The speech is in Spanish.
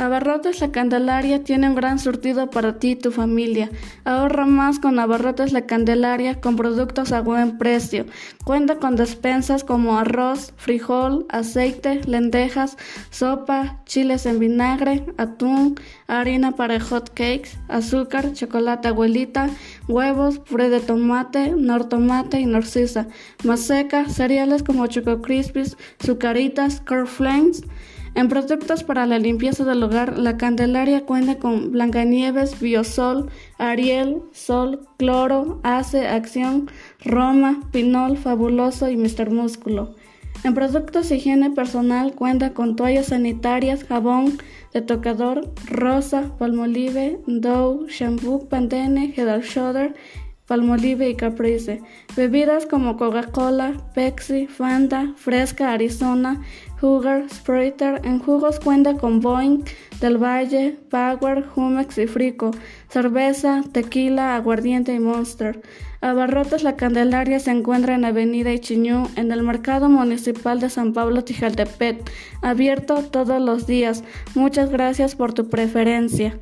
Abarrotes La Candelaria tiene gran surtido para ti y tu familia. Ahorra más con Abarrotes La Candelaria con productos a buen precio. Cuenta con despensas como arroz, frijol, aceite, lentejas, sopa, chiles en vinagre, atún, harina para hot cakes, azúcar, chocolate abuelita, huevos, puré de tomate, nor tomate y narcisa, maseca, cereales como Choco Crispies, sucaritas, cornflakes, en productos para la limpieza del hogar, la Candelaria cuenta con Blancanieves, Biosol, Ariel, Sol, Cloro, Ace, Acción, Roma, Pinol, Fabuloso y Mr. Músculo. En productos higiene personal cuenta con toallas sanitarias, jabón de tocador, rosa, palmolive, Dow, shampoo, Pantene, Head and Shoulder Palmolive y Caprice. Bebidas como Coca-Cola, Pepsi, Fanta, Fresca, Arizona, Hooger, Spriter. En jugos cuenta con Boeing, Del Valle, Power, Humex y Frico. Cerveza, tequila, aguardiente y Monster. Abarrotes La Candelaria se encuentra en Avenida Ichiñú, en el Mercado Municipal de San Pablo Tijaltepet, abierto todos los días. Muchas gracias por tu preferencia.